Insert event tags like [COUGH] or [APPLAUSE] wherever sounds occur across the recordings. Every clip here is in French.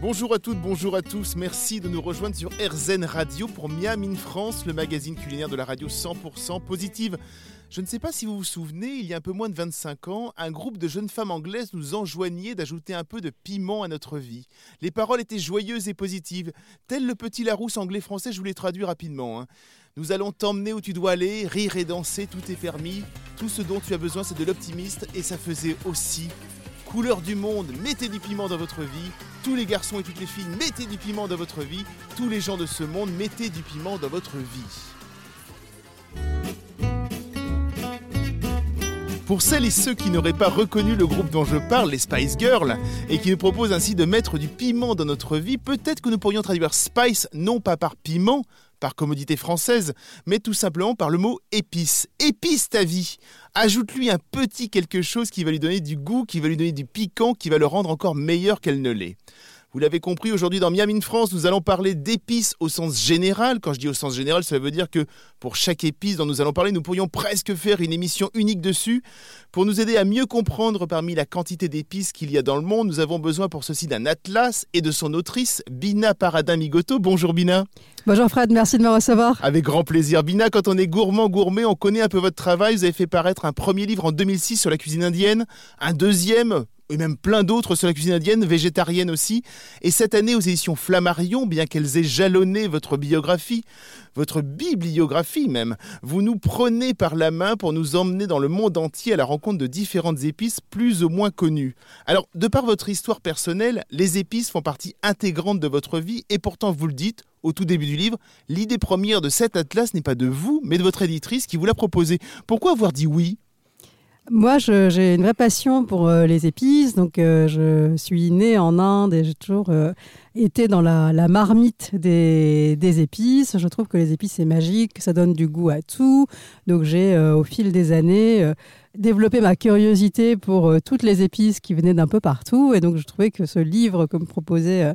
Bonjour à toutes, bonjour à tous. Merci de nous rejoindre sur RZN Radio pour Miam in France, le magazine culinaire de la radio 100% positive. Je ne sais pas si vous vous souvenez, il y a un peu moins de 25 ans, un groupe de jeunes femmes anglaises nous enjoignait d'ajouter un peu de piment à notre vie. Les paroles étaient joyeuses et positives, tel le petit Larousse anglais-français, je vous les traduis rapidement. Hein. Nous allons t'emmener où tu dois aller, rire et danser, tout est permis. Tout ce dont tu as besoin, c'est de l'optimiste et ça faisait aussi couleur du monde, mettez du piment dans votre vie. Tous les garçons et toutes les filles, mettez du piment dans votre vie. Tous les gens de ce monde, mettez du piment dans votre vie. Pour celles et ceux qui n'auraient pas reconnu le groupe dont je parle, les Spice Girls, et qui nous proposent ainsi de mettre du piment dans notre vie, peut-être que nous pourrions traduire Spice non pas par piment, par commodité française, mais tout simplement par le mot épice. Épice ta vie. Ajoute-lui un petit quelque chose qui va lui donner du goût, qui va lui donner du piquant, qui va le rendre encore meilleur qu'elle ne l'est. Vous l'avez compris, aujourd'hui dans Miami France, nous allons parler d'épices au sens général. Quand je dis au sens général, cela veut dire que pour chaque épice dont nous allons parler, nous pourrions presque faire une émission unique dessus. Pour nous aider à mieux comprendre parmi la quantité d'épices qu'il y a dans le monde, nous avons besoin pour ceci d'un atlas et de son autrice, Bina Paradin-Migoto. Bonjour Bina. Bonjour Fred, merci de me recevoir. Avec grand plaisir. Bina, quand on est gourmand, gourmet, on connaît un peu votre travail. Vous avez fait paraître un premier livre en 2006 sur la cuisine indienne, un deuxième et même plein d'autres sur la cuisine indienne, végétarienne aussi. Et cette année, aux éditions Flammarion, bien qu'elles aient jalonné votre biographie, votre bibliographie même, vous nous prenez par la main pour nous emmener dans le monde entier à la rencontre de différentes épices plus ou moins connues. Alors, de par votre histoire personnelle, les épices font partie intégrante de votre vie et pourtant, vous le dites, au tout début du livre, l'idée première de cet atlas n'est pas de vous, mais de votre éditrice qui vous l'a proposé. Pourquoi avoir dit oui? Moi, j'ai une vraie passion pour euh, les épices. Donc, euh, je suis née en Inde et j'ai toujours euh, été dans la, marmite des, des, épices. Je trouve que les épices, c'est magique, ça donne du goût à tout. Donc, j'ai, au fil des années, développé ma curiosité pour toutes les épices qui venaient d'un peu partout. Et donc, je trouvais que ce livre, comme proposait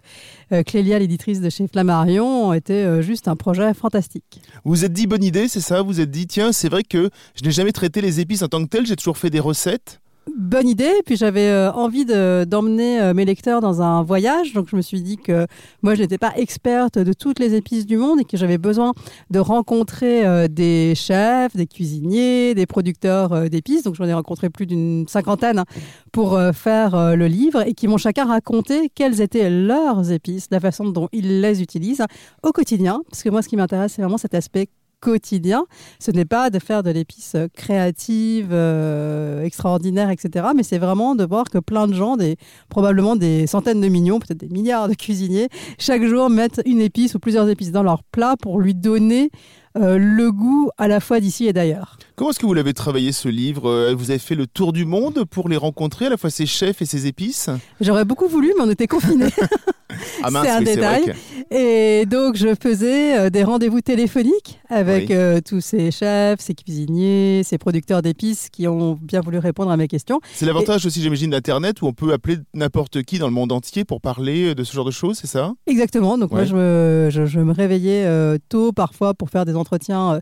Clélia, l'éditrice de chez Flammarion, était juste un projet fantastique. Vous vous êtes dit bonne idée, c'est ça? Vous vous êtes dit, tiens, c'est vrai que je n'ai jamais traité les épices en tant que telles, j'ai toujours fait des recettes bonne idée. Puis j'avais euh, envie d'emmener euh, mes lecteurs dans un voyage. Donc je me suis dit que moi, je n'étais pas experte de toutes les épices du monde et que j'avais besoin de rencontrer euh, des chefs, des cuisiniers, des producteurs d'épices. Donc j'en ai rencontré plus d'une cinquantaine pour faire le livre et qui m'ont chacun raconté quelles étaient leurs épices, la façon dont ils les utilisent au quotidien. Parce que moi, ce qui m'intéresse, c'est vraiment cet aspect quotidien. Ce n'est pas de faire de l'épice créative, euh, extraordinaire, etc. Mais c'est vraiment de voir que plein de gens, des, probablement des centaines de millions, peut-être des milliards de cuisiniers, chaque jour mettent une épice ou plusieurs épices dans leur plat pour lui donner euh, le goût à la fois d'ici et d'ailleurs. Comment est-ce que vous l'avez travaillé ce livre? Euh, Vous avez fait le tour du monde pour les rencontrer, à la fois ces chefs et ces épices? J'aurais beaucoup voulu, mais on était confinés. [LAUGHS] ah c'est un détail. Et donc, je faisais euh, des rendez-vous téléphoniques avec tous ces chefs, ces cuisiniers, ces producteurs d'épices qui ont bien voulu répondre à mes questions. C'est l'avantage aussi, j'imagine, d'Internet où on peut appeler n'importe qui dans le monde entier pour parler de ce genre de choses, c'est ça? Exactement. Donc, moi, je me, je, me réveillais tôt parfois pour faire des entretien euh,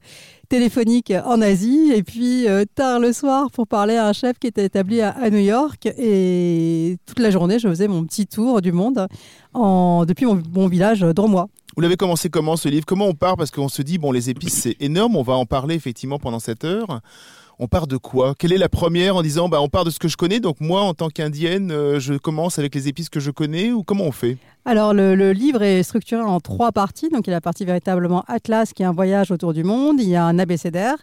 téléphonique en Asie. Et puis euh, tard le soir pour parler à un chef qui était établi à, New York. Et toute la journée je faisais mon petit tour du monde depuis mon, mon village moi Vous l'avez commencé comment ce livre? Comment on part? Parce qu'on se dit, bon, les épices, c'est énorme, on va en parler effectivement pendant cette heure on part de quoi? Quelle est la première en disant bah, on part de ce que je connais, donc moi en tant qu'indienne, euh, je commence avec les épices que je connais ou comment on fait? Alors, le, livre est structuré en trois parties. Donc, il y a la partie véritablement Atlas, qui est un voyage autour du monde. Il y a un abécédaire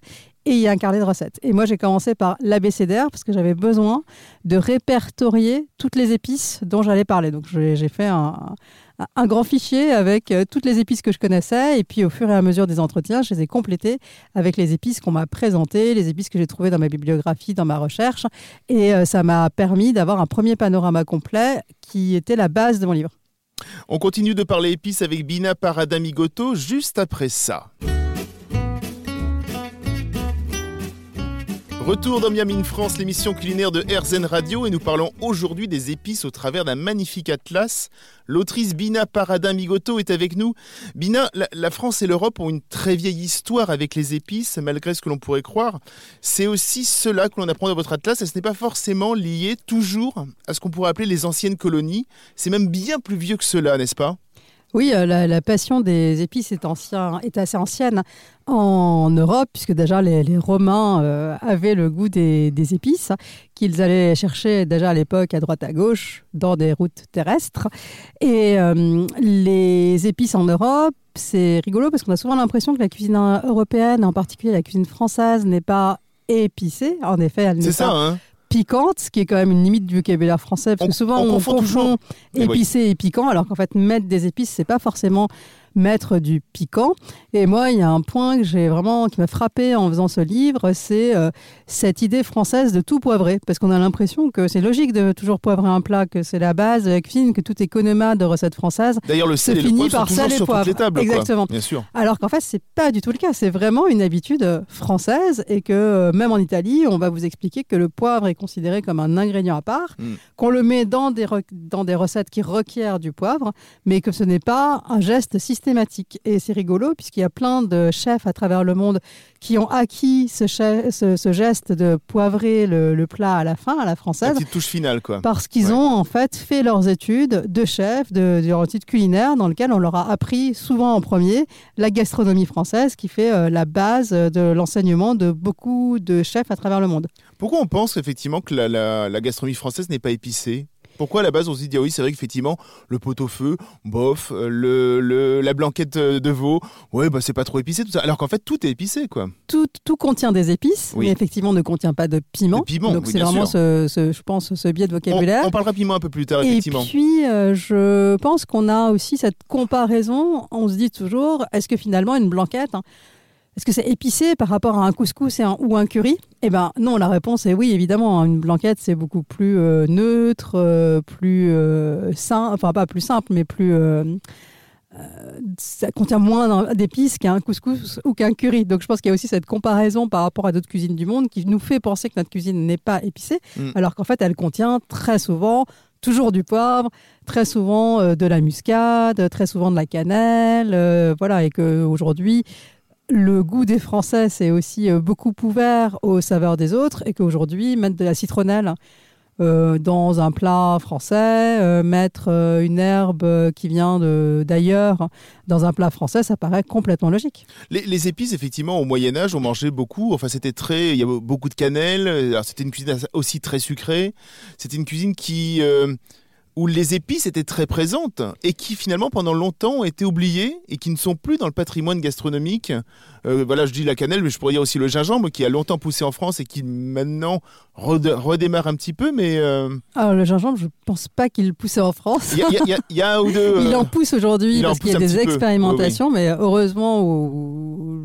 et il y a un carnet de recettes. Et moi, j'ai commencé par l'abécédaire parce que j'avais besoin de répertorier toutes les épices dont j'allais parler. Donc, j'ai fait un, un grand fichier avec euh, toutes les épices que je connaissais. Et puis, au fur et à mesure des entretiens, je les ai complétées avec les épices qu'on m'a présentées, les épices que j'ai trouvées dans ma bibliographie, dans ma recherche. Et euh, ça m'a permis d'avoir un premier panorama complet qui était la base de mon livre. On continue de parler épices avec Bina Paradamigoto juste après ça. Retour dans Miami France, l'émission culinaire de RZN Radio et nous parlons aujourd'hui des épices au travers d'un magnifique atlas. L'autrice Bina Paradin Migoto est avec nous. Bina, la, France et l'Europe ont une très vieille histoire avec les épices, malgré ce que l'on pourrait croire. C'est aussi cela que l'on apprend dans votre atlas et ce n'est pas forcément lié toujours à ce qu'on pourrait appeler les anciennes colonies. C'est même bien plus vieux que cela, n'est-ce pas? Oui, euh, la, passion des épices est, ancien, est assez ancienne en Europe, puisque déjà les, Romains euh, avaient le goût des, épices, qu'ils allaient chercher déjà à l'époque à droite à gauche dans des routes terrestres. Et euh, les épices en Europe, c'est rigolo parce qu'on a souvent l'impression que la cuisine européenne, en particulier la cuisine française, n'est pas épicée. En effet, elle n'est pas. Ça, hein piquante, ce qui est quand même une limite du vocabulaire français, parce que souvent on, confond, épicé et piquant, alors qu'en fait mettre des épices, c'est pas forcément mettre du piquant. Et moi, il y a un point que j'ai vraiment qui m'a frappé en faisant ce livre, c'est euh, cette idée française de tout poivrer, parce qu'on a l'impression que c'est logique de toujours poivrer un plat, que c'est la base la cuisine, que tout est conoma de recettes françaises. D'ailleurs, le sel finit par sel et poivre. Exactement. bien sûr. Alors qu'en fait, c'est pas du tout le cas. C'est vraiment une habitude française et que euh, même en Italie, on va vous expliquer que le poivre est considéré comme un ingrédient à part, hmm. qu'on le met dans des, dans des recettes qui requièrent du poivre, mais que ce n'est pas un geste systématique et c'est rigolo puisqu'il y a plein de chefs à travers le monde qui ont acquis ce, ce, geste de poivrer le, plat à la fin, à la française. La petite touche finale, quoi. Parce qu'ils ont en fait fait leurs études de chef, de, de études culinaires, dans lesquelles on leur a appris souvent en premier la gastronomie française qui fait euh, la base de l'enseignement de beaucoup de chefs à travers le monde. Pourquoi on pense effectivement que la, la gastronomie française n'est pas épicée? Pourquoi à la base on se dit, ah oui, c'est vrai qu'effectivement, le pot-au-feu, bof, euh, le, la blanquette euh, de veau, ouais, bah c'est pas trop épicé, tout ça. Alors qu'en fait, tout est épicé, quoi. Tout, tout contient des épices, mais effectivement ne contient pas de piment. piment Donc c'est vraiment, ce, je pense, ce biais de vocabulaire. On, parlera piment un peu plus tard, effectivement. Et puis, euh, je pense qu'on a aussi cette comparaison. On se dit toujours, est-ce que finalement, une blanquette, hein, est-ce que c'est épicé par rapport à un couscous et ou un curry? Eh ben non, la réponse est oui, évidemment. Une blanquette, c'est beaucoup plus euh, neutre, euh, plus euh, simple, enfin pas plus simple, mais plus... ça contient moins d'épices qu'un couscous ou qu'un curry. Donc je pense qu'il y a aussi cette comparaison par rapport à d'autres cuisines du monde qui nous fait penser que notre cuisine n'est pas épicée, mm. alors qu'en fait elle contient très souvent toujours du poivre, très souvent de la muscade, très souvent de la cannelle, voilà, et qu'aujourd'hui, le goût des Français s'est aussi euh, beaucoup ouvert aux saveurs des autres et qu'aujourd'hui, mettre de la citronnelle euh, dans un plat français, euh, mettre une herbe qui vient d'ailleurs dans un plat français, ça paraît complètement logique. Les, épices, effectivement, au Moyen Âge, on mangeait beaucoup. Enfin, c'était très, il y avait beaucoup de cannelle. C'était une cuisine aussi très sucrée. C'était une cuisine qui où les épices étaient très présentes et qui finalement pendant longtemps ont été oubliées et qui ne sont plus dans le patrimoine gastronomique. Euh, voilà, je dis la cannelle, mais je pourrais dire aussi le gingembre qui a longtemps poussé en France et qui maintenant redémarre un petit peu. Mais euh, Alors le gingembre, je ne pense pas qu'il poussait en France. Il y, a un ou deux. [LAUGHS] il en pousse aujourd'hui parce qu'il y a des expérimentations, mais heureusement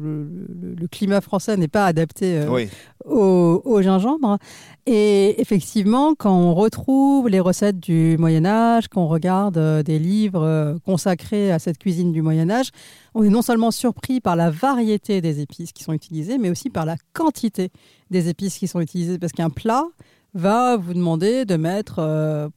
le, climat français n'est pas adapté euh, au, gingembre. Et effectivement, quand on retrouve les recettes du Moyen Âge, quand on regarde euh, des livres euh, consacrés à cette cuisine du Moyen Âge, on est non seulement surpris par la variété des épices qui sont utilisées, mais aussi par la quantité des épices qui sont utilisées. Parce qu'un plat va vous demander de mettre... Euh,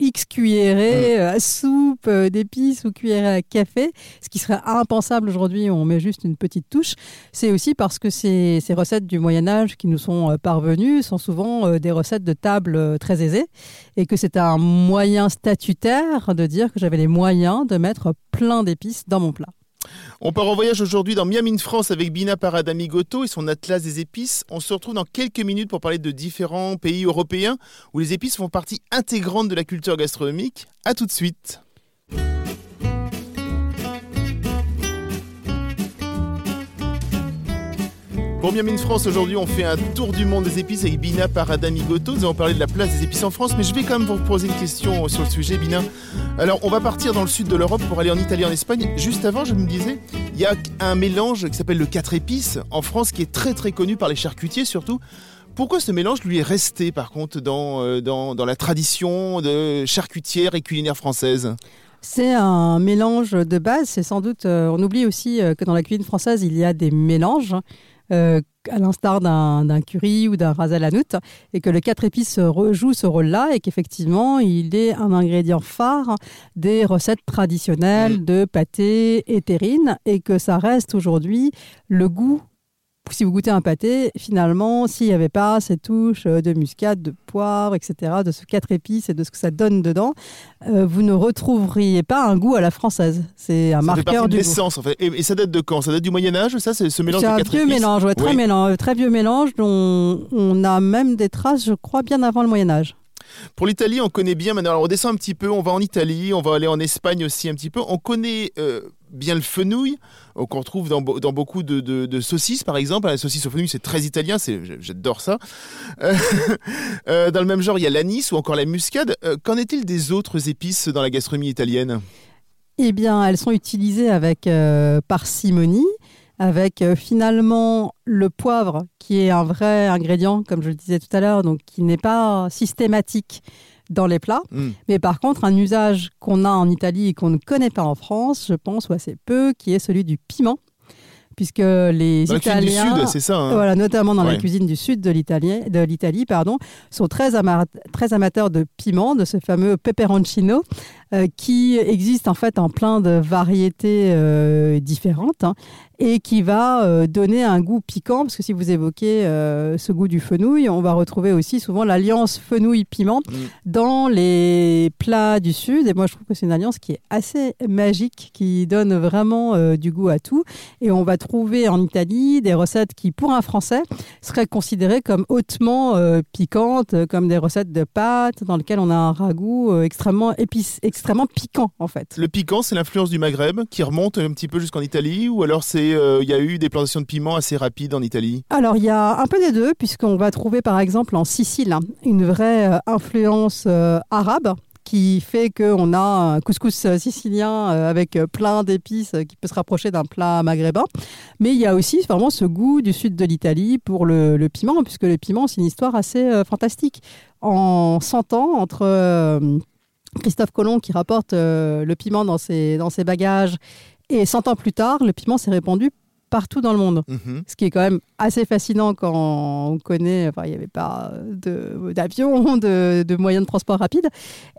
X cuillerées euh, à soupe euh, d'épices ou cuillerées à café, ce qui serait impensable aujourd'hui, on met juste une petite touche. C'est aussi parce que ces, ces, recettes du Moyen Âge qui nous sont euh, parvenues sont souvent des recettes de table très aisées et que c'est un moyen statutaire de dire que j'avais les moyens de mettre plein d'épices dans mon plat. On part en voyage aujourd'hui dans Miami, France avec Bina Paradamigoto et son atlas des épices. On se retrouve dans quelques minutes pour parler de différents pays européens où les épices font partie intégrante de la culture gastronomique. A tout de suite. Pour Miami France, aujourd'hui, on fait un tour du monde des épices avec Bina Paradamigoto. Nous allons parler de la place des épices en France, mais je vais quand même vous poser une question sur le sujet, Bina. Alors, on va partir dans le sud de l'Europe pour aller en Italie, en Espagne. Juste avant, je me disais, il y a un mélange qui s'appelle le 4 épices en France qui est très très connu par les charcutiers surtout. Pourquoi ce mélange lui est resté par contre dans, euh, dans la tradition de charcutière et culinaire française? C'est un mélange de base. C'est sans doute. Euh, on oublie aussi euh, que dans la cuisine française, il y a des mélanges. Euh, à l'instar d'un curry ou d'un ras et que le quatre épices joue ce rôle-là, et qu'effectivement, il est un ingrédient phare des recettes traditionnelles mmh. de pâté et terrine, et que ça reste aujourd'hui le goût si vous goûtez un pâté, finalement, s'il n'y avait pas cette touche euh, de muscade, de poivre, etc., de ce quatre épices et de ce que ça donne dedans, euh, vous ne retrouveriez pas un goût à la française. C'est un marqueur du l'essence, en fait. Et, ça date de quand? Ça date du Moyen Âge, ça, c'est ce mélange de quatre épices? C'est un vieux mélange, très, mélange, très vieux mélange dont on a même des traces, je crois, bien avant le Moyen Âge. Pour l'Italie, on connaît bien maintenant. Alors on descend un petit peu, on va en Italie, on va aller en Espagne aussi un petit peu. On connaît euh, bien le fenouil, euh, qu'on retrouve dans, beaucoup de, saucisses, par exemple. La saucisse au fenouil, c'est très italien, j'adore ça. [LAUGHS] Euh, dans le même genre, il y a l'anis ou encore la muscade. Qu'en est-il des autres épices dans la gastronomie italienne? Eh bien, elles sont utilisées avec parcimonie avec euh, finalement le poivre qui est un vrai ingrédient, comme je le disais tout à l'heure, donc qui n'est pas systématique dans les plats. Hmm. Mais par contre, un usage qu'on a en Italie et qu'on ne connaît pas en France, je pense, ou assez peu, qui est celui du piment puisque les Italiens, c'est ça, hein. voilà, notamment dans la cuisine du sud de l'Italie, de l'Italie, pardon, sont très, très amateurs de piment, de ce fameux peperoncino, euh, qui existe en fait en plein de variétés euh, différentes. Hein et qui va euh, donner un goût piquant, parce que si vous évoquez euh, ce goût du fenouil, on va retrouver aussi souvent l'alliance fenouil-piment mm. dans les plats du Sud. Et moi, je trouve que c'est une alliance qui est assez magique, qui donne vraiment euh, du goût à tout. Et on va trouver en Italie des recettes qui, pour un Français, seraient considérées comme hautement piquantes, comme des recettes de pâtes dans lesquelles on a un ragoût extrêmement épice, extrêmement piquant, en fait. Le piquant, c'est l'influence du Maghreb qui remonte un petit peu jusqu'en Italie, ou alors c'est euh, il y a eu des plantations de piments assez rapides en Italie Alors, il y a un peu des deux, puisqu'on va trouver par exemple en Sicile hein, une vraie euh, influence euh, arabe qui fait qu'on a un couscous sicilien avec plein d'épices qui peut se rapprocher d'un plat maghrébin. Mais il y a aussi vraiment ce goût du sud de l'Italie pour le, piment, puisque le piment, c'est une histoire assez fantastique. En 100 ans, entre Christophe Colomb qui rapporte le piment dans ses, dans ses bagages et 100 ans plus tard, le piment s'est répandu partout dans le monde. Mhm. Ce qui est quand même assez fascinant quand on connaît, enfin, il n'y avait pas d'avion, [LAUGHS] de, de, moyens de transport rapide.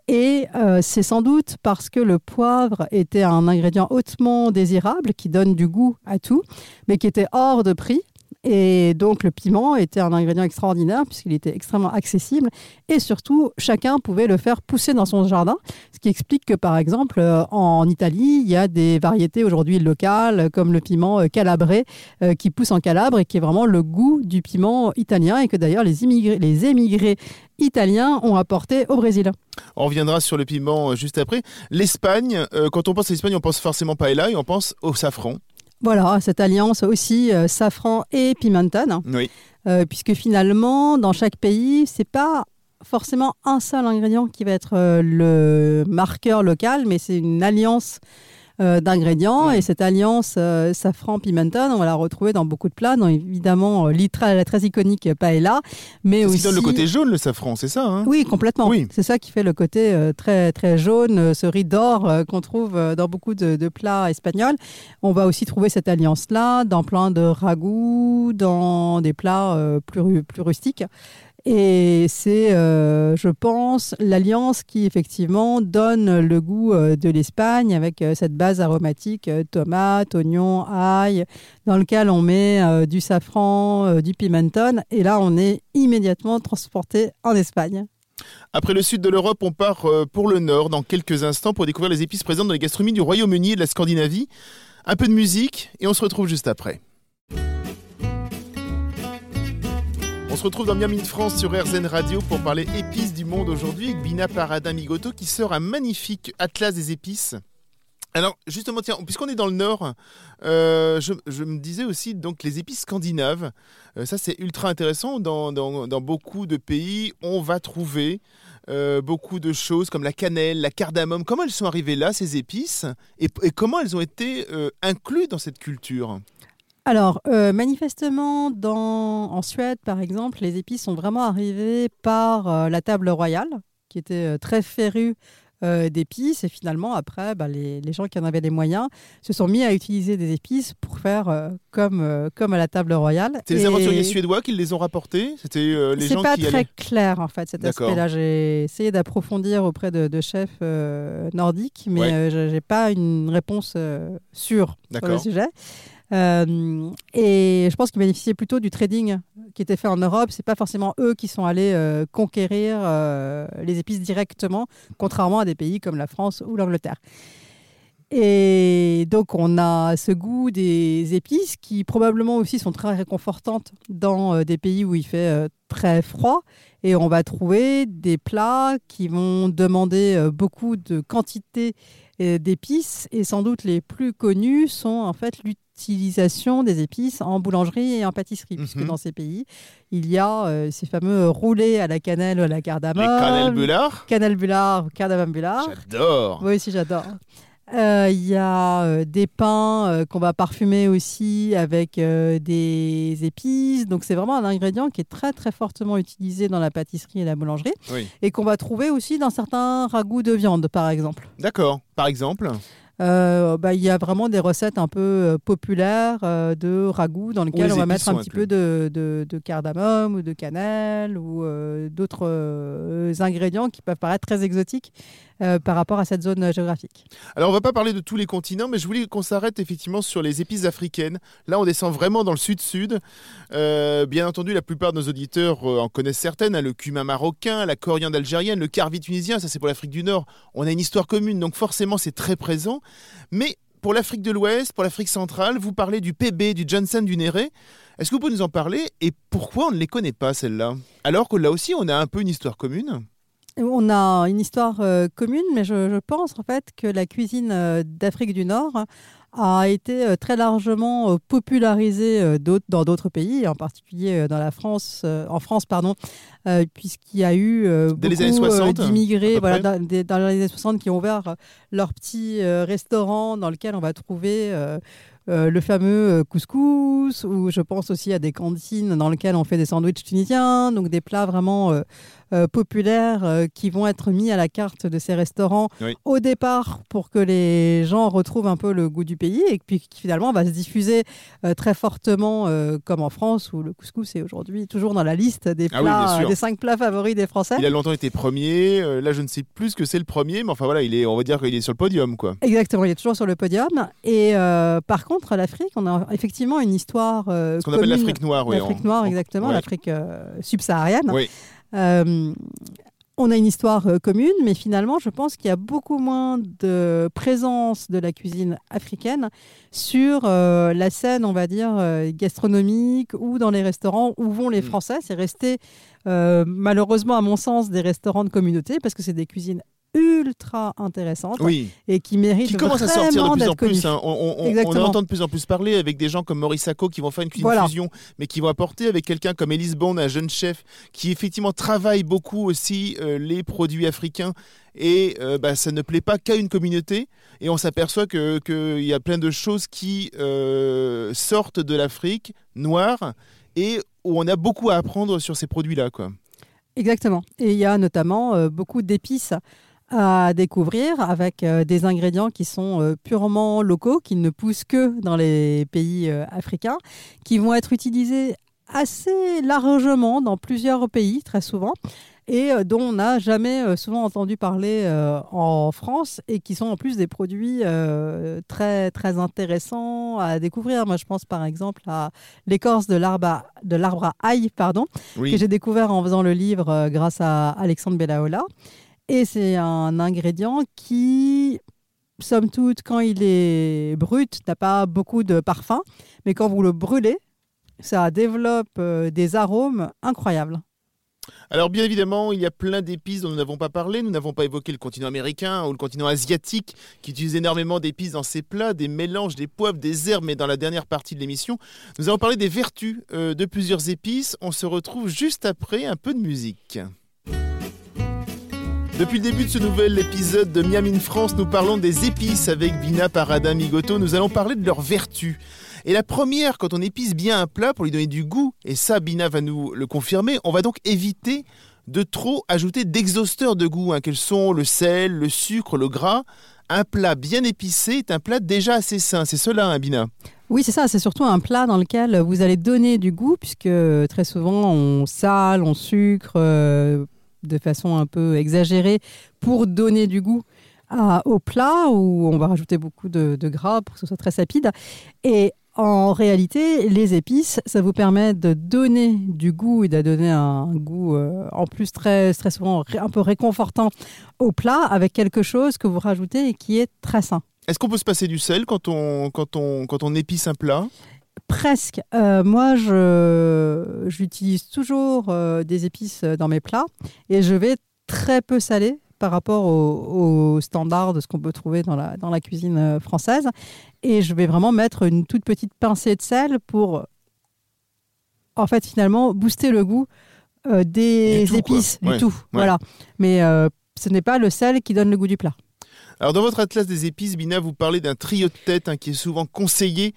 Et euh, c'est sans doute parce que le poivre était un ingrédient hautement désirable qui donne du goût à tout, mais qui était hors de prix et donc le piment était un ingrédient extraordinaire puisqu'il était extrêmement accessible et surtout chacun pouvait le faire pousser dans son jardin. Ce qui explique que par exemple euh, en Italie, il y a des variétés aujourd'hui locales comme le piment euh, calabré euh, qui pousse en Calabre et qui est vraiment le goût du piment italien et que d'ailleurs les les émigrés italiens ont apporté au Brésil. On reviendra sur le piment juste après. L'Espagne, quand on pense à l'Espagne, on pense forcément paella et on pense au safran. Voilà, cette alliance aussi euh, safran et pimenton. Oui. Euh, puisque finalement, dans chaque pays, c'est pas forcément un seul ingrédient qui va être euh, le marqueur local, mais c'est une alliance euh, d'ingrédients. Et cette alliance euh, safran-pimenton, on va la retrouver dans beaucoup de plats, dans évidemment euh, la très iconique paella, mais aussi... qui donne le côté jaune, le safran, c'est ça hein? Oui, complètement. Oui. C'est ça qui fait le côté très, très jaune, ce riz d'or qu'on trouve dans beaucoup de, plats espagnols. On va aussi trouver cette alliance-là dans plein de ragoûts, dans des plats plus, plus rustiques. Et c'est, euh, je pense, l'alliance qui effectivement donne le goût euh, de l'Espagne avec euh, cette base aromatique tomate, oignon, ail, dans lequel on met du safran, du pimenton. Et là, on est immédiatement transporté en Espagne. Après le sud de l'Europe, on part pour le nord dans quelques instants pour découvrir les épices présentes dans les gastronomies du Royaume-Uni et de la Scandinavie. Un peu de musique et on se retrouve juste après. On se retrouve dans Miami de France sur RZN Radio pour parler épices du monde aujourd'hui avec Bina Paradin Migoto qui sort un magnifique atlas des épices. Alors justement, tiens, puisqu'on est dans le nord, euh, je, me disais aussi donc les épices scandinaves. Euh, ça c'est ultra intéressant. Dans, beaucoup de pays, on va trouver euh, beaucoup de choses comme la cannelle, la cardamome. Comment elles sont arrivées là, ces épices, et comment elles ont été incluses dans cette culture? Alors, euh, manifestement, dans, en Suède, par exemple, les épices sont vraiment arrivées par euh, la table royale, qui était euh, très férue d'épices. Et finalement, après, bah, les, les gens qui en avaient les moyens se sont mis à utiliser des épices pour faire comme, comme à la table royale. C'est les aventuriers suédois qui les ont rapportés C'était les C'est gens pas qui très allaient... clair en fait cet aspect-là. J'ai essayé d'approfondir auprès de, de chefs nordiques, mais Ouais. je- j'ai pas une réponse sûre sur le D'accord. sujet. Euh, et je pense qu'ils bénéficiaient plutôt du trading qui était fait en Europe. C'est pas forcément eux qui sont allés euh, conquérir euh, les épices directement, contrairement à des pays comme la France ou l'Angleterre. Et donc, on a ce goût des épices qui probablement aussi sont très réconfortantes dans des pays où il fait très froid. Et on va trouver des plats qui vont demander beaucoup de quantité d'épices. Et sans doute les plus connus sont en fait l'utilisation des épices en boulangerie et en pâtisserie. Puisque Mhm. dans ces pays, il y a euh, ces fameux roulés à la cannelle ou à la Les cardamome. cannelle bullard Cannelle bullard, cardamome bullard. J'adore Moi aussi, j'adore. Euh, Il y a euh, des pains euh, qu'on va parfumer aussi avec des épices. Donc, c'est vraiment un ingrédient qui est très, très fortement utilisé dans la pâtisserie et la boulangerie Oui. et qu'on va trouver aussi dans certains ragoûts de viande, par exemple. D'accord. Par exemple? Euh, bah, Il y a vraiment des recettes un peu euh, populaires euh, de ragoûts dans lesquelles les on va mettre un petit peu de, de, de cardamome ou de cannelle ou d'autres ingrédients qui peuvent paraître très exotiques euh, par rapport à cette zone géographique. Alors, on va pas parler de tous les continents, mais je voulais qu'on s'arrête effectivement sur les épices africaines. Là, on descend vraiment dans le sud-sud. Euh, bien entendu, la plupart de nos auditeurs euh, en connaissent certaines. hein, le cumin marocain, la coriandre algérienne, le carvi tunisien, ça c'est pour l'Afrique du Nord. On a une histoire commune, donc forcément c'est très présent. Mais pour l'Afrique de l'Ouest, pour l'Afrique centrale, vous parlez du PB, du Janssen, du Néré. Est-ce que vous pouvez nous en parler et pourquoi on ne les connaît pas, celles-là? Alors que là aussi, on a un peu une histoire commune. On a une histoire euh, commune, mais je, je pense en fait que la cuisine euh, d'Afrique du Nord a été euh, très largement popularisée dans d'autres pays, en particulier dans la France, en France pardon, puisqu'il y a eu beaucoup années 60, d'immigrés voilà, dans, des- dans les années 60 qui ont ouvert leur petit restaurant dans lequel on va trouver euh, le fameux couscous, ou je pense aussi à des cantines dans lesquelles on fait des sandwichs tunisiens, donc des plats vraiment euh, euh, populaires euh, qui vont être mis à la carte de ces restaurants Oui. au départ pour que les gens retrouvent un peu le goût du pays et puis qui finalement va se diffuser euh, très fortement comme en France où le couscous est aujourd'hui toujours dans la liste des Ah oui, plats, des cinq plats favoris des Français. Il a longtemps été premier. là, je ne sais plus ce que c'est le premier, mais enfin voilà, il est, on va dire qu'il est sur le podium, quoi. Exactement, il est toujours sur le podium. Et par contre, l'Afrique, on a effectivement une histoire. Ce qu'on appelle l'Afrique noire, oui. L'Afrique noire, en- exactement, ouais. l'Afrique subsaharienne. Oui. Euh, on a une histoire euh, commune, mais finalement, je pense qu'il y a beaucoup moins de présence de la cuisine africaine sur euh, la scène, on va dire, gastronomique ou dans les restaurants où vont les Mm. Français. C'est resté, euh, malheureusement, à mon sens, des restaurants de communauté parce que c'est des cuisines ultra intéressantes Oui, et qui méritent qui commence à sortir de plus en plus. hein. On, on- on- on Exactement. entend de plus en plus parler avec des gens comme Maurice Sacco qui vont faire une cuisine Voilà. fusion, mais qui vont apporter avec quelqu'un comme Elise Bond, un jeune chef, qui effectivement travaille beaucoup aussi euh, les produits africains. Et euh, bah, ça ne plaît pas qu'à une communauté. Et on s'aperçoit qu'il que y a plein de choses qui euh, sortent de l'Afrique noire et où on a beaucoup à apprendre sur ces produits-là. quoi. Exactement. Et il y a notamment beaucoup d'épices à découvrir avec euh, des ingrédients qui sont euh, purement locaux, qui ne poussent que dans les pays euh, africains, qui vont être utilisés assez largement dans plusieurs pays, très souvent, et dont on n'a jamais souvent entendu parler en France, et qui sont en plus des produits très, très intéressants à découvrir. Moi, je pense par exemple à l'écorce de l'arbre à, ail, pardon, Oui. que j'ai découvert en faisant le livre grâce à Alexandre Bellaola. Et c'est un ingrédient qui, somme toute, quand il est brut, n'a pas beaucoup de parfum, mais quand vous le brûlez, ça développe euh, des arômes incroyables. Alors bien évidemment, il y a plein d'épices dont nous n'avons pas parlé. Nous n'avons pas évoqué le continent américain ou le continent asiatique qui utilise énormément d'épices dans ses plats, des mélanges, des poivres, des herbes, mais dans la dernière partie de l'émission, nous allons parler des vertus euh, de plusieurs épices. On se retrouve juste après un peu de musique. Depuis le début de ce nouvel épisode de Miam in France, nous parlons des épices avec Bina Parada Migoto. Nous allons parler de leurs vertus. Et la première, quand on épice bien un plat pour lui donner du goût, et ça Bina va nous le confirmer, on va donc éviter de trop ajouter d'exhausteurs de goût, hein, quels sont le sel, le sucre, le gras. Un plat bien épicé est un plat déjà assez sain. C'est cela, hein, Bina Oui, c'est ça. C'est surtout un plat dans lequel vous allez donner du goût, puisque très souvent on sale, on sucre euh, de façon un peu exagérée pour donner du goût au plat où on va rajouter beaucoup de, gras pour que ce soit très sapide. Et en réalité, les épices, ça vous permet de donner du goût et de donner un goût euh, en plus très, très souvent un peu réconfortant au plat avec quelque chose que vous rajoutez et qui est très sain. Est-ce qu'on peut se passer du sel quand on, quand on, quand on épice un plat? Presque. Euh, moi, j'utilise toujours euh, des épices dans mes plats et je vais très peu saler par rapport aux au standards de ce qu'on peut trouver dans la, dans la cuisine euh, française. Et je vais vraiment mettre une toute petite pincée de sel pour, en fait, finalement, booster le goût euh, des épices, du tout. Voilà. Mais euh, ce n'est pas le sel qui donne le goût du plat. Alors dans votre atlas des épices, Bina, vous parlez d'un trio de tête hein, qui est souvent conseillé.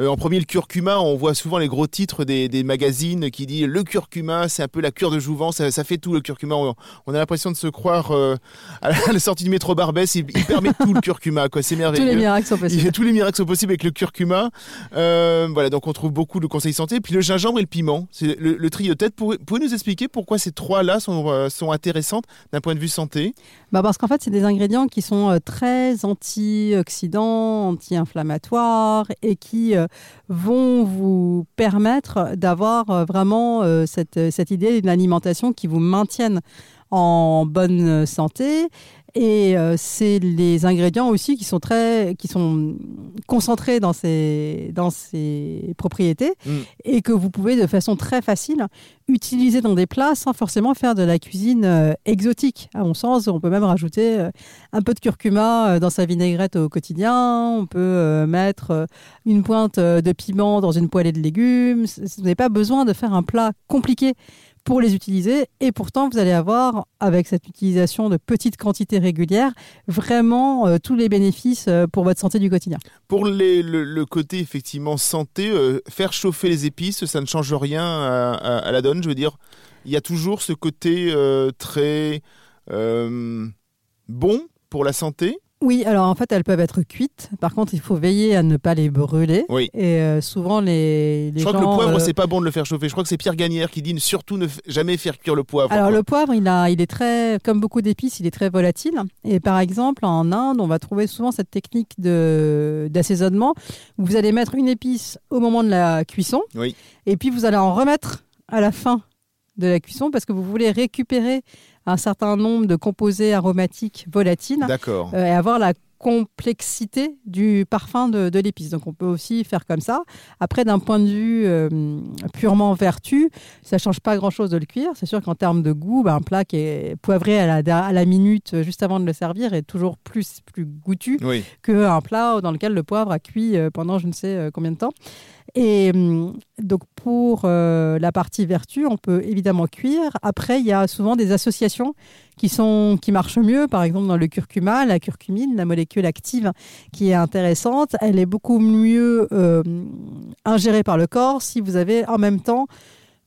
Euh, en premier, le curcuma. On voit souvent les gros titres des, magazines qui disent le curcuma, c'est un peu la cure de jouvence, ça, fait tout le curcuma. On, a l'impression de se croire euh, à la [LAUGHS] sortie du métro Barbès. Il, permet tout le curcuma, quoi. C'est merveilleux. Tous les miracles sont possibles. tous les miracles sont possibles avec le curcuma. Euh, voilà, donc on trouve beaucoup de conseils santé. Puis le gingembre et le piment, c'est le, trio de tête. Pouvez, vous nous expliquer pourquoi ces trois-là sont, sont intéressantes d'un point de vue santé? Bah Parce qu'en fait, c'est des ingrédients qui sont très antioxydants, anti-inflammatoires et qui euh, vont vous permettre d'avoir euh, vraiment euh, cette, cette idée d'une alimentation qui vous maintienne en bonne santé et euh, c'est les ingrédients aussi qui sont très, qui sont concentrés dans ces, dans ces propriétés mm. et que vous pouvez de façon très facile utiliser dans des plats sans forcément faire de la cuisine euh, exotique. À mon sens, on peut même rajouter euh, un peu de curcuma dans sa vinaigrette au quotidien. On peut mettre une pointe de piment dans une poêlée de légumes. Vous n'avez pas besoin de faire un plat compliqué pour les utiliser. Et pourtant, vous allez avoir, avec cette utilisation de petites quantités régulières, vraiment euh, tous les bénéfices euh, pour votre santé du quotidien. Pour le, côté effectivement santé, euh, faire chauffer les épices, ça ne change rien à, la donne. Je veux dire, il y a toujours ce côté très bon pour la santé oui, alors en fait, elles peuvent être cuites. Par contre, il faut veiller à ne pas les brûler. Oui. Et euh, souvent, les, les Je crois que le poivre, euh, c'est pas bon de le faire chauffer. Je crois que c'est Pierre Gagnère qui dit surtout ne jamais faire cuire le poivre. Alors, le poivre, il, a, il est très, comme beaucoup d'épices, il est très volatile. Et par exemple, en Inde, on va trouver souvent cette technique d'assaisonnement où vous allez mettre une épice au moment de la cuisson. Oui. Et puis, vous allez en remettre à la fin de la cuisson parce que vous voulez récupérer un certain nombre de composés aromatiques volatiles euh, et avoir la complexité du parfum de, l'épice. Donc on peut aussi faire comme ça. Après, d'un point de vue euh, purement vertu, ça change pas grand-chose de le cuire. C'est sûr qu'en termes de goût, bah, un plat qui est poivré à la, à la, minute juste avant de le servir est toujours plus, plus goûtu qu'un plat dans lequel le poivre a cuit euh, pendant je ne sais combien de temps. Et donc pour euh, la partie vertu, on peut évidemment cuire. Après, il y a souvent des associations qui, sont, qui marchent mieux. Par exemple, dans le curcuma, la curcumine, la molécule active qui est intéressante, elle est beaucoup mieux euh, ingérée par le corps si vous avez en même temps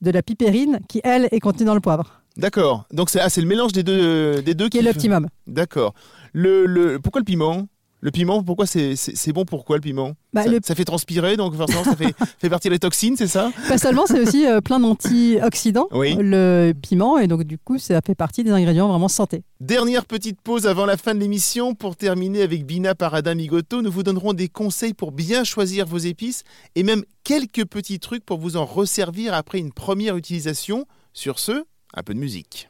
de la pipérine qui, elle, est contenue dans le poivre. D'accord. Donc c'est ah, le mélange des deux, des deux qui, qui est l'optimum. D'accord. Le, le, pourquoi le piment? Le piment, pourquoi c'est bon Pourquoi le piment? Bah, ça, fait transpirer, donc forcément ça fait, [LAUGHS] fait partir les toxines, c'est ça? Pas seulement, c'est aussi euh, plein d'antioxydants, le piment, et donc du coup ça fait partie des ingrédients vraiment santé. Dernière petite pause avant la fin de l'émission. Pour terminer avec Bina Parada Migoto, nous vous donnerons des conseils pour bien choisir vos épices et même quelques petits trucs pour vous en resservir après une première utilisation. Sur ce, un peu de musique.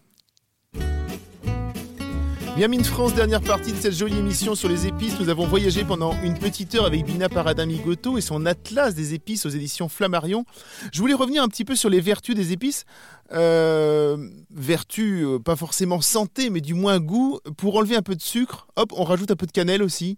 Miami France, dernière partie de cette jolie émission sur les épices. Nous avons voyagé pendant une petite heure avec Bina Paradamigoto et son atlas des épices aux éditions Flammarion. Je voulais revenir un petit peu sur les vertus des épices. Euh, vertus, euh, pas forcément santé, mais du moins goût. Pour enlever un peu de sucre, hop, on rajoute un peu de cannelle aussi.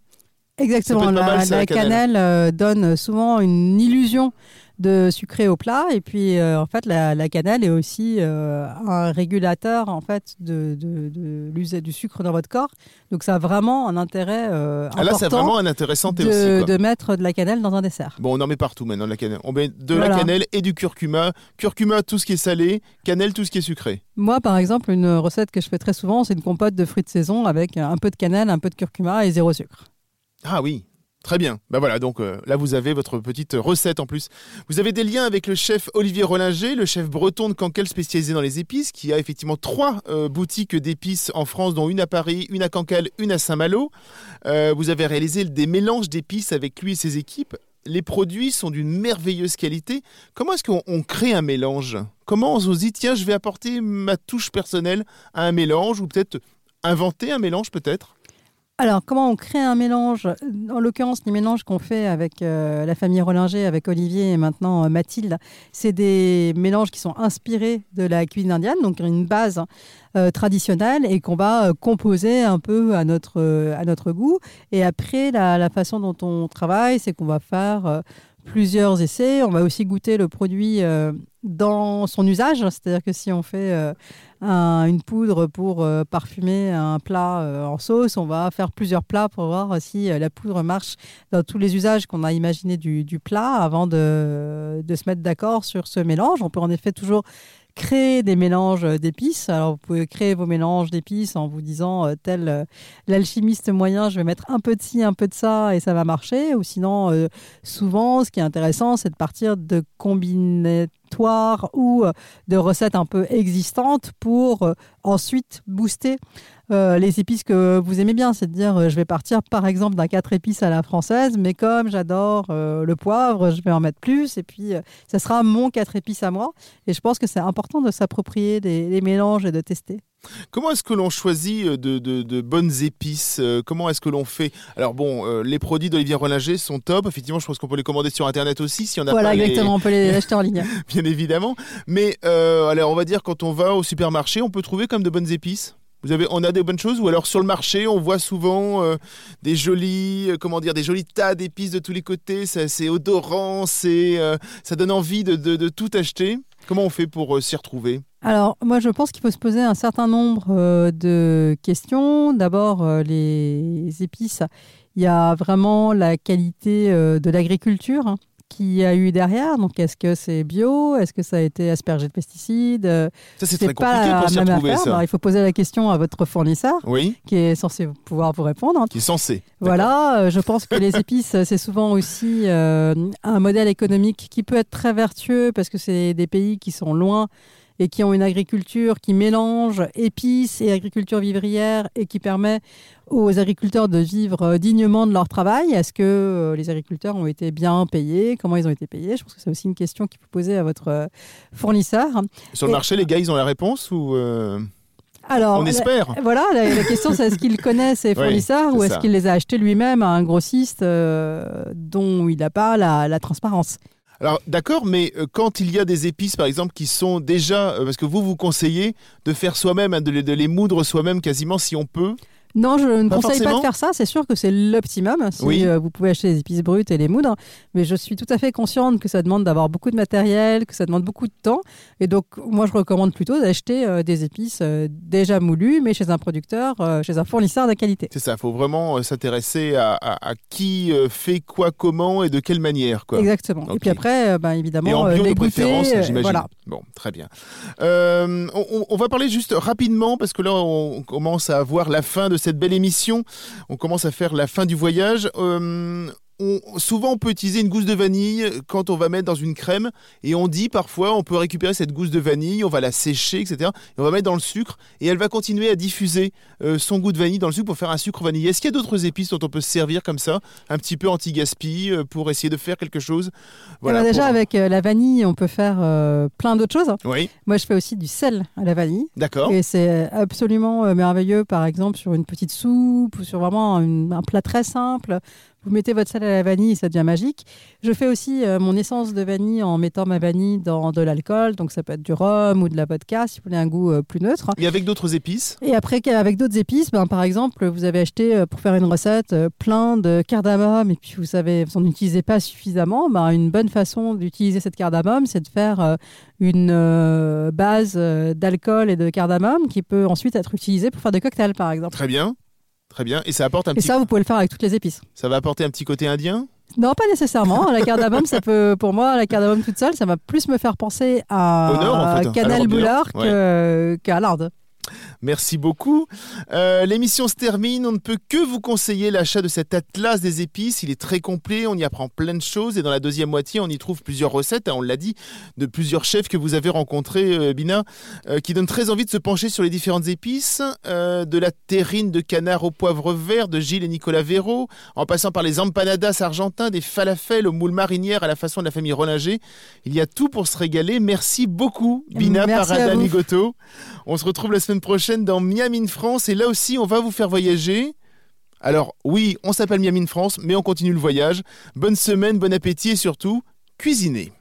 Exactement. Mal, la cannelle. cannelle euh, donne souvent une illusion de sucré au plat. Et puis, euh, en fait, la, la cannelle est aussi euh, un régulateur en fait de, de, de l'usage du sucre dans votre corps. Donc, ça a vraiment un intérêt euh, Ah, là, c'est important vraiment un intérêt santé de, aussi. quoi. de mettre de la cannelle dans un dessert. Bon, on en met partout maintenant de la cannelle. On met de la cannelle et du curcuma. Curcuma, tout ce qui est salé. Cannelle, tout ce qui est sucré. Moi, par exemple, une recette que je fais très souvent, c'est une compote de fruits de saison avec un peu de cannelle, un peu de curcuma et zéro sucre. Ah oui, très bien. Bah voilà, donc euh, là vous avez votre petite recette en plus. Vous avez des liens avec le chef Olivier Rollinger, le chef breton de Cancale spécialisé dans les épices, qui a effectivement trois euh, boutiques d'épices en France, dont une à Paris, une à Cancale, une à Saint-Malo. Euh, vous avez réalisé des mélanges d'épices avec lui et ses équipes. Les produits sont d'une merveilleuse qualité. Comment est-ce qu'on on crée un mélange? Comment on se dit, tiens, je vais apporter ma touche personnelle à un mélange, ou peut-être inventer un mélange peut-être? Alors, comment on crée un mélange? En l'occurrence, les mélanges qu'on fait avec euh, la famille Rollinger, avec Olivier et maintenant euh, Mathilde, c'est des mélanges qui sont inspirés de la cuisine indienne, donc une base euh, traditionnelle et qu'on va composer un peu à notre, goût. Et après, la, façon dont on travaille, c'est qu'on va faire plusieurs essais. On va aussi goûter le produit euh, dans son usage, c'est-à-dire que si on fait euh, un- une poudre pour euh, parfumer un plat en sauce, on va faire plusieurs plats pour voir si la poudre marche dans tous les usages qu'on a imaginés du, plat avant de se mettre d'accord sur ce mélange. On peut en effet toujours créer des mélanges d'épices. Alors, vous pouvez créer vos mélanges d'épices en vous disant, euh, tel euh, l'alchimiste moyen, je vais mettre un peu de ci, un peu de ça et ça va marcher. Ou sinon, euh, souvent, ce qui est intéressant, c'est de partir de combinatoires ou euh, de recettes un peu existantes pour euh, ensuite booster euh, les épices que vous aimez bien. C'est de dire, euh, je vais partir par exemple d'un 4 épices à la française, mais comme j'adore euh, le poivre, je vais en mettre plus. Et puis, ça sera mon 4 épices à moi. Et je pense que c'est important de s'approprier des, les mélanges et de tester. Comment est-ce que l'on choisit de, de- de bonnes épices Comment est-ce que l'on fait? Alors bon, euh, les produits d'Olivier Rollinger sont top. Effectivement, je pense qu'on peut les commander sur Internet aussi si on a Voilà, pas les- exactement. On peut les [LAUGHS] acheter en ligne. bien évidemment. Mais euh, alors, on va dire quand on va au supermarché, on peut trouver comme de bonnes épices? Vous avez, on a des bonnes choses ou alors sur le marché, on voit souvent euh, des jolis, euh, comment dire, des jolis tas d'épices de tous les côtés. C'est odorant, c'est, euh, ça donne envie de, tout acheter. Comment on fait pour s'y retrouver? Alors, moi, je pense qu'il faut se poser un certain nombre de questions. D'abord, les épices. Il y a vraiment la qualité de l'agriculture qui a eu derrière. Donc, est-ce que c'est bio? Est-ce que ça a été aspergé de pesticides? Euh, Ça, c'est très pas compliqué pour s'y retrouver, ça. Alors, il faut poser la question à votre fournisseur Oui, qui est censé pouvoir vous répondre. qui est censé. Voilà, euh, je pense que les épices, [LAUGHS] c'est souvent aussi euh, un modèle économique qui peut être très vertueux parce que c'est des pays qui sont loin et qui ont une agriculture qui mélange épices et agriculture vivrière et qui permet aux agriculteurs de vivre euh, dignement de leur travail. Est-ce que euh, les agriculteurs ont été bien payés? Comment ils ont été payés? Je pense que c'est aussi une question qu'il faut poser à votre euh, fournisseur. Sur le Et- marché, les gars, ils ont la réponse ou euh, Alors, on la- espère? [LAUGHS] Voilà, la, la question c'est est-ce qu'il [LAUGHS] connaît ses Oui, fournisseurs ou est-ce qu'il les a achetés lui-même à un grossiste euh, dont il n'a pas la, la transparence? Alors d'accord, mais euh, quand il y a des épices, par exemple, qui sont déjà, euh, parce que vous vous conseillez de faire soi-même, hein, de, les, de les moudre soi-même quasiment si on peut. Non, je ne Pas conseille pas de faire ça. C'est sûr que c'est l'optimum si Oui. euh, vous pouvez acheter des épices brutes et les moudre. Mais je suis tout à fait consciente que ça demande d'avoir beaucoup de matériel, que ça demande beaucoup de temps. Et donc, moi, je recommande plutôt d'acheter euh, des épices euh, déjà moulues, mais chez un producteur, chez un fournisseur de qualité. C'est ça, il faut vraiment s'intéresser à, à- à qui fait quoi, comment et de quelle manière. Quoi. Exactement. Et puis après, ben, Et évidemment, en euh, bio les de goûter, j'imagine. voilà. Bon, très bien. Euh, on, on- va parler juste rapidement parce que là, on commence à voir la fin de cette belle émission. On commence à faire la fin du voyage. Euh, on- souvent, on peut utiliser une gousse de vanille quand on va mettre dans une crème. Et on dit parfois, on peut récupérer cette gousse de vanille, on va la sécher, etc. Et on va mettre dans le sucre. Et elle va continuer à diffuser euh, son goût de vanille dans le sucre pour faire un sucre vanillé. Est-ce qu'il y a d'autres épices dont on peut se servir comme ça, un petit peu anti-gaspi, euh, pour essayer de faire quelque chose? Ben, déjà, pour- avec euh, la vanille, on peut faire euh, plein d'autres choses. Oui, Moi, je fais aussi du sel à la vanille. d'accord. Et c'est absolument merveilleux, par exemple, sur une petite soupe ou sur vraiment une- un plat très simple Vous mettez votre sel à la vanille, ça devient magique. Je fais aussi euh, mon essence de vanille en mettant ma vanille dans de l'alcool. Donc ça peut être du rhum ou de la vodka si vous voulez un goût euh, plus neutre. Et avec d'autres épices? Et après, avec d'autres épices, ben, par exemple, vous avez acheté euh, pour faire une recette plein de cardamome et puis vous savez, vous n'en utilisez pas suffisamment. Ben, une bonne façon d'utiliser cette cardamome, c'est de faire une base d'alcool et de cardamome qui peut ensuite être utilisée pour faire des cocktails, par exemple. Très bien. Très bien. Et ça apporte un et petit. ça, vous pouvez le faire avec toutes les épices. Ça va apporter un petit côté indien? Non, pas nécessairement. La cardamome, ça peut, pour moi, la cardamome toute seule, ça va plus me faire penser à Au Canal Boulard qu'à l'Arde. Merci beaucoup. Euh, l'émission se termine. On ne peut que vous conseiller l'achat de cet atlas des épices. Il est très complet. On y apprend plein de choses. Et dans la deuxième moitié, on y trouve plusieurs recettes. Hein, on l'a dit, de plusieurs chefs que vous avez rencontrés, euh, Bina, euh, qui donnent très envie de se pencher sur les différentes épices. de la terrine de canard au poivre vert de Gilles et Nicolas Véraud, en passant par les empanadas argentins, des falafels aux moules marinières à la façon de la famille Rollinger. Il y a tout pour se régaler. Merci beaucoup, Bina Parada Nigoto. On se retrouve la semaine prochaine dans Miami France et là aussi on va vous faire voyager. Alors oui, on s'appelle Miami France, mais on continue le voyage. Bonne semaine, bon appétit et surtout, cuisinez.